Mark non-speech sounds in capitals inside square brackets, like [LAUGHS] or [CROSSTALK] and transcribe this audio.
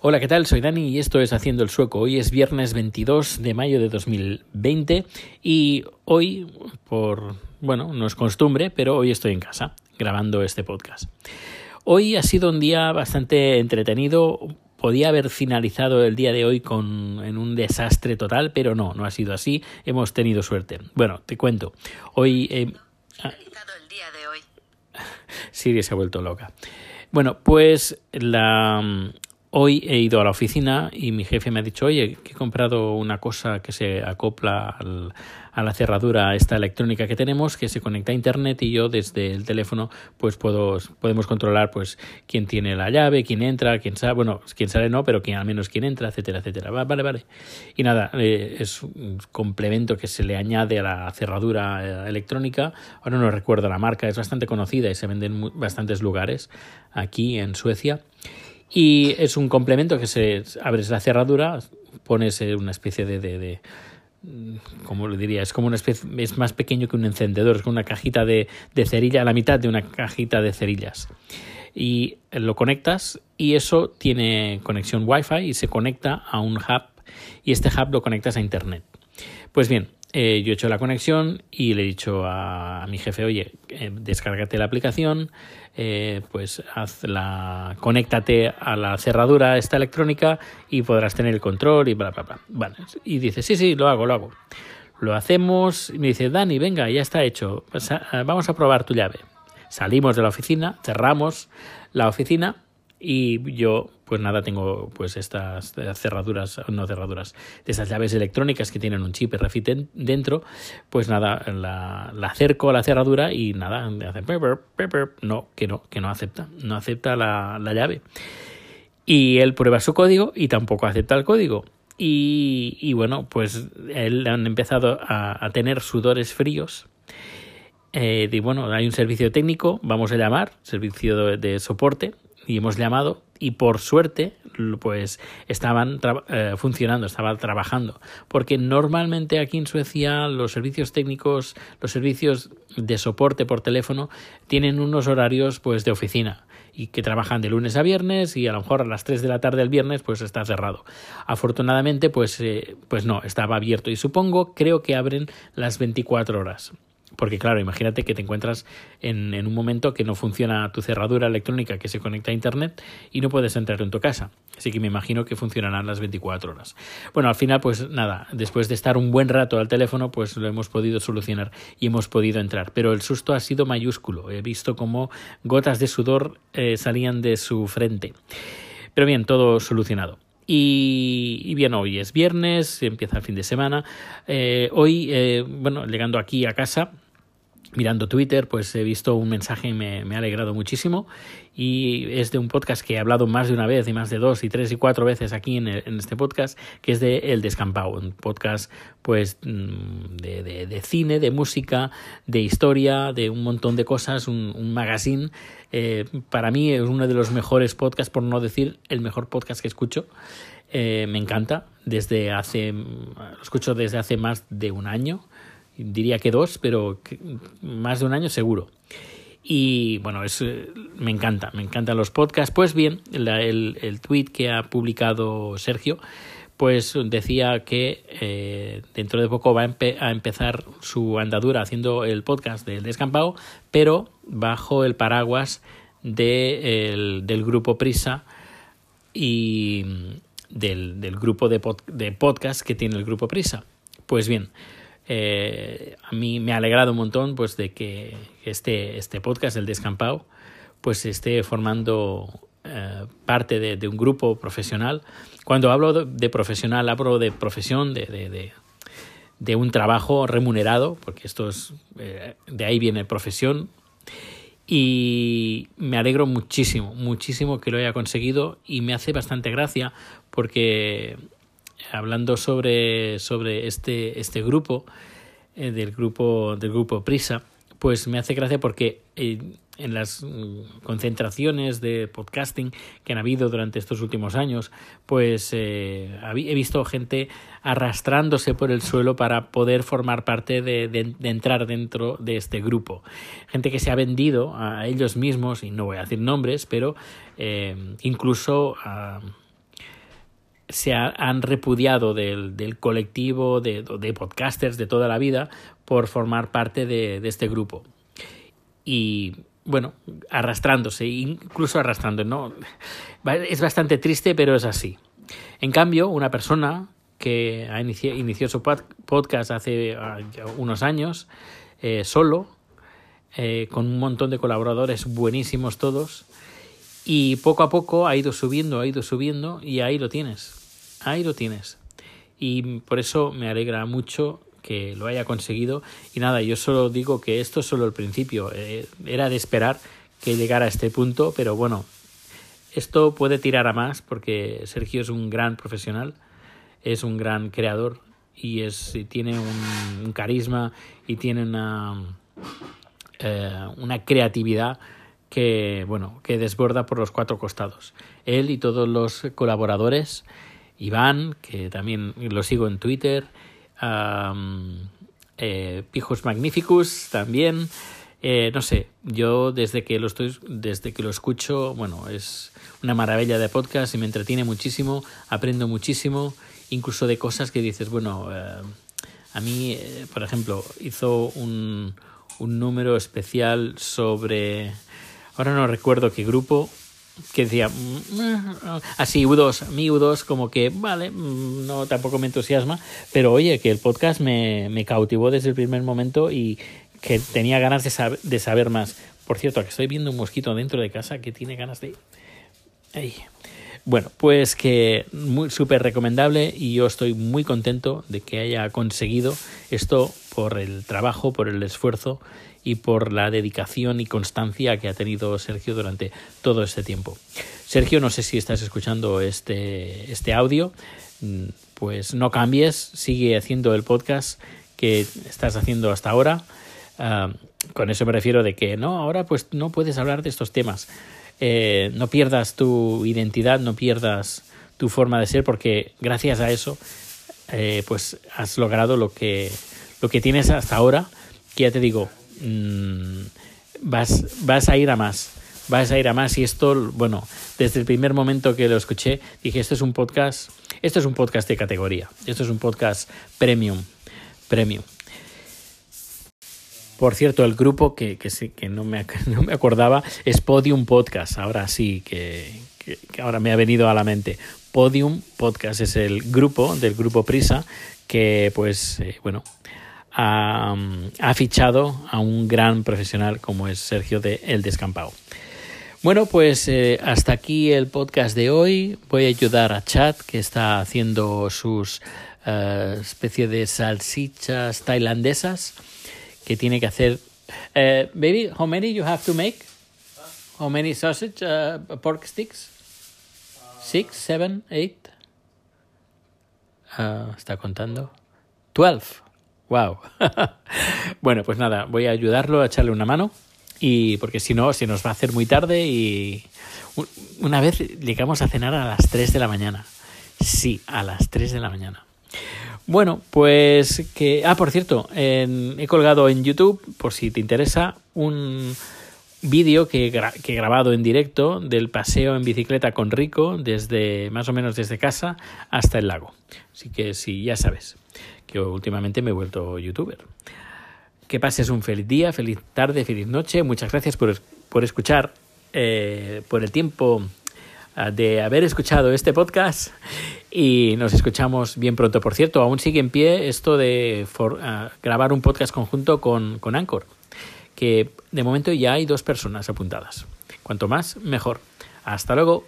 Hola, ¿qué tal? Soy Dani y esto es Haciendo el Sueco. Hoy es viernes 22 de mayo de 2020 y hoy, por, bueno, no es costumbre, pero hoy estoy en casa grabando este podcast. Hoy ha sido un día bastante entretenido. Podía haber finalizado el día de hoy con en un desastre total, pero no, no ha sido así. Hemos tenido suerte. Bueno, te cuento. Hoy eh, el día de hoy. [LAUGHS] Siri se ha vuelto loca. Bueno, pues la Hoy he ido a la oficina y mi jefe me ha dicho, oye, que he comprado una cosa que se acopla a la cerradura esta electrónica que tenemos, que se conecta a internet y yo desde el teléfono pues puedo, podemos controlar pues quién tiene la llave, quién entra, quién sale, bueno, quién sale no, pero quién al menos quién entra, etcétera, etcétera. Vale, vale. Y nada, eh, es un complemento que se le añade a la cerradura eh, electrónica. Ahora no recuerdo la marca, es bastante conocida y se vende en bastantes lugares aquí en Suecia. Y es un complemento que se abres la cerradura, pones eh, una especie de, de, de como lo diría, es como una especie, es más pequeño que un encendedor, es como una cajita de, de cerilla, a la mitad de una cajita de cerillas. Y lo conectas y eso tiene conexión Wi-Fi y se conecta a un hub y este hub lo conectas a internet. Pues bien, eh, yo he hecho la conexión y le he dicho a, mi jefe, oye, eh, descárgate la aplicación, eh, pues haz la, conéctate a la cerradura esta electrónica y podrás tener el control y bla, bla, bla. Vale. Y dice, sí, sí, lo hago, lo hago. Lo hacemos y me dice, Dani, venga, ya está hecho, ah, vamos a probar tu llave. Salimos de la oficina, cerramos la oficina y yo pues nada tengo pues estas cerraduras no cerraduras de esas llaves electrónicas que tienen un chip RFID dentro pues nada la, acerco a la cerradura y nada hace no que no que no acepta no acepta la, la llave. Y él prueba su código y tampoco acepta el código. Y, y bueno pues él han empezado a, a tener sudores fríos. Eh, y bueno, hay un servicio técnico, vamos a llamar, servicio de soporte, y hemos llamado y por suerte pues estaban eh, funcionando, estaban trabajando, porque normalmente aquí en Suecia los servicios técnicos, los servicios de soporte por teléfono tienen unos horarios pues de oficina y que trabajan de lunes a viernes y a lo mejor a las 3 de la tarde del viernes pues está cerrado. Afortunadamente pues, eh, pues no, estaba abierto y supongo, creo que abren las 24 horas. Porque claro, imagínate que te encuentras en, un momento que no funciona tu cerradura electrónica que se conecta a Internet y no puedes entrar en tu casa. Así que me imagino que funcionarán las 24 horas. Bueno, al final, pues nada, después de estar un buen rato al teléfono, pues lo hemos podido solucionar y hemos podido entrar. Pero el susto ha sido mayúsculo. He visto como gotas de sudor eh, salían de su frente. Pero bien, todo solucionado. Y, bien, hoy es viernes, empieza el fin de semana. Eh, hoy, eh, bueno, llegando aquí a casa, mirando Twitter, pues he visto un mensaje y me, ha alegrado muchísimo. Y es de un podcast que he hablado más de una vez, y más de dos, y tres, y cuatro veces aquí en, este podcast, que es de El Descampado, un podcast pues mm, de, de, cine, de música, de historia, de un montón de cosas, un, un magazine. Eh, para mí es uno de los mejores podcasts, por no decir el mejor podcast que escucho. Eh, me encanta, desde hace, lo escucho desde hace más de un año diría que dos, pero más de un año seguro. Y bueno, es, eh, me encanta, me encantan los podcasts. Pues bien, el, el tweet que ha publicado Sergio, pues decía que eh, dentro de poco va a, empezar su andadura haciendo el podcast del descampado, pero bajo el paraguas de, del grupo Prisa y del, del grupo de, de podcast que tiene el grupo Prisa. Pues bien, eh, a mí me ha alegrado un montón pues de que este, este podcast, el Descampado, pues esté formando eh, parte de, un grupo profesional. Cuando hablo de, profesional, hablo de profesión, de, de, de, un trabajo remunerado, porque esto es, eh, de ahí viene profesión. Y me alegro muchísimo, muchísimo que lo haya conseguido y me hace bastante gracia porque hablando sobre, sobre este, este grupo, eh, del grupo, del grupo Prisa, pues me hace gracia porque eh, en las mm, concentraciones de podcasting que han habido durante estos últimos años, pues eh, he visto gente arrastrándose por el suelo para poder formar parte de, de, entrar dentro de este grupo. Gente que se ha vendido a ellos mismos, y no voy a decir nombres, pero incluso a se han repudiado del, del colectivo de, de, podcasters de toda la vida por formar parte de, este grupo. Y bueno, arrastrándose, incluso arrastrando, ¿no? Es bastante triste, pero es así. En cambio, una persona que inició, inició su podcast hace uh, unos años, eh, solo, eh, con un montón de colaboradores buenísimos todos, y poco a poco ha ido subiendo, ha ido subiendo, y ahí lo tienes, ahí lo tienes. Y por eso me alegra mucho que lo haya conseguido. Y nada, yo solo digo que esto es solo el principio. Eh, era de esperar que llegara a este punto, pero bueno, esto puede tirar a más porque Sergio es un gran profesional, es un gran creador y es tiene un, carisma y tiene una, eh, una creatividad que bueno que desborda por los cuatro costados. Él y todos los colaboradores, Iván, que también lo sigo en Twitter, eh, Pijos Magnificus también. Eh, no sé, yo desde que lo estoy, desde que lo escucho, bueno, es una maravilla de podcast y me entretiene muchísimo, aprendo muchísimo, incluso de cosas que dices, bueno, eh, a mí, por ejemplo, hizo un, un número especial sobre, ahora no recuerdo qué grupo, que decía mm, así U2, mi U2 como que vale, mm, no tampoco me entusiasma, pero oye, que el podcast me, me cautivó desde el primer momento y que tenía ganas de, saber, de saber más. Por cierto, que estoy viendo un mosquito dentro de casa que tiene ganas de... Ay. Bueno, pues que muy súper recomendable y yo estoy muy contento de que haya conseguido esto por el trabajo, por el esfuerzo y por la dedicación y constancia que ha tenido Sergio durante todo este tiempo. Sergio, no sé si estás escuchando este, este audio, mm, pues no cambies, sigue haciendo el podcast que estás haciendo hasta ahora. Uh, con eso me refiero de que no, ahora pues no puedes hablar de estos temas. Eh, no pierdas tu identidad, no pierdas tu forma de ser, porque gracias a eso, eh, pues has logrado lo que, lo que tienes hasta ahora, que ya te digo, mmm, vas, vas a ir a más. Vas a ir a más y esto, bueno, desde el primer momento que lo escuché, dije, esto es un podcast, esto es un podcast de categoría, esto es un podcast premium, premium. Por cierto, el grupo que, que, no, me, [LAUGHS] no me acordaba es Podium Podcast, ahora sí, que, que, que ahora me ha venido a la mente. Podium Podcast es el grupo del grupo Prisa que pues eh, bueno ha, ha, fichado a un gran profesional como es Sergio de El Descampado. Bueno, pues eh, hasta aquí el podcast de hoy. Voy a ayudar a Chad, que está haciendo sus uh, especie de salsichas tailandesas que tiene que hacer. Uh, baby, how many you have to make? How many sausage uh, pork sticks? Six, seven, eight. está contando. Twelve. Wow. [LAUGHS] bueno, pues nada, voy a ayudarlo a echarle una mano y porque si no se nos va a hacer muy tarde y una vez llegamos a cenar a las 3 de la mañana. Sí, a las 3 de la mañana. Bueno, pues que... Ah, por cierto, he colgado en YouTube, por si te interesa, un vídeo que, que he grabado en directo del paseo en bicicleta con Rico, desde más o menos desde casa hasta el lago. Así que sí, ya sabes que últimamente me he vuelto youtuber. Que pases un feliz día, feliz tarde, feliz noche. Muchas gracias por, por escuchar, eh, por el tiempo uh, de haber escuchado este podcast y nos escuchamos bien pronto. Por cierto, aún sigue en pie esto de uh, grabar un podcast conjunto con, con Anchor, que de momento ya hay dos personas apuntadas. Cuanto más, mejor. Hasta luego.